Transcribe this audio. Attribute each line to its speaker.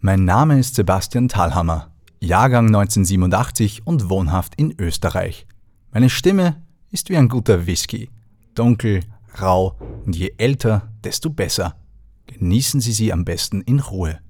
Speaker 1: Mein Name ist Sebastian Thalhammer, Jahrgang 1987 und wohnhaft in Österreich. Meine Stimme ist wie ein guter Whisky. Dunkel, rau und je älter, desto besser. Genießen Sie sie am besten in Ruhe.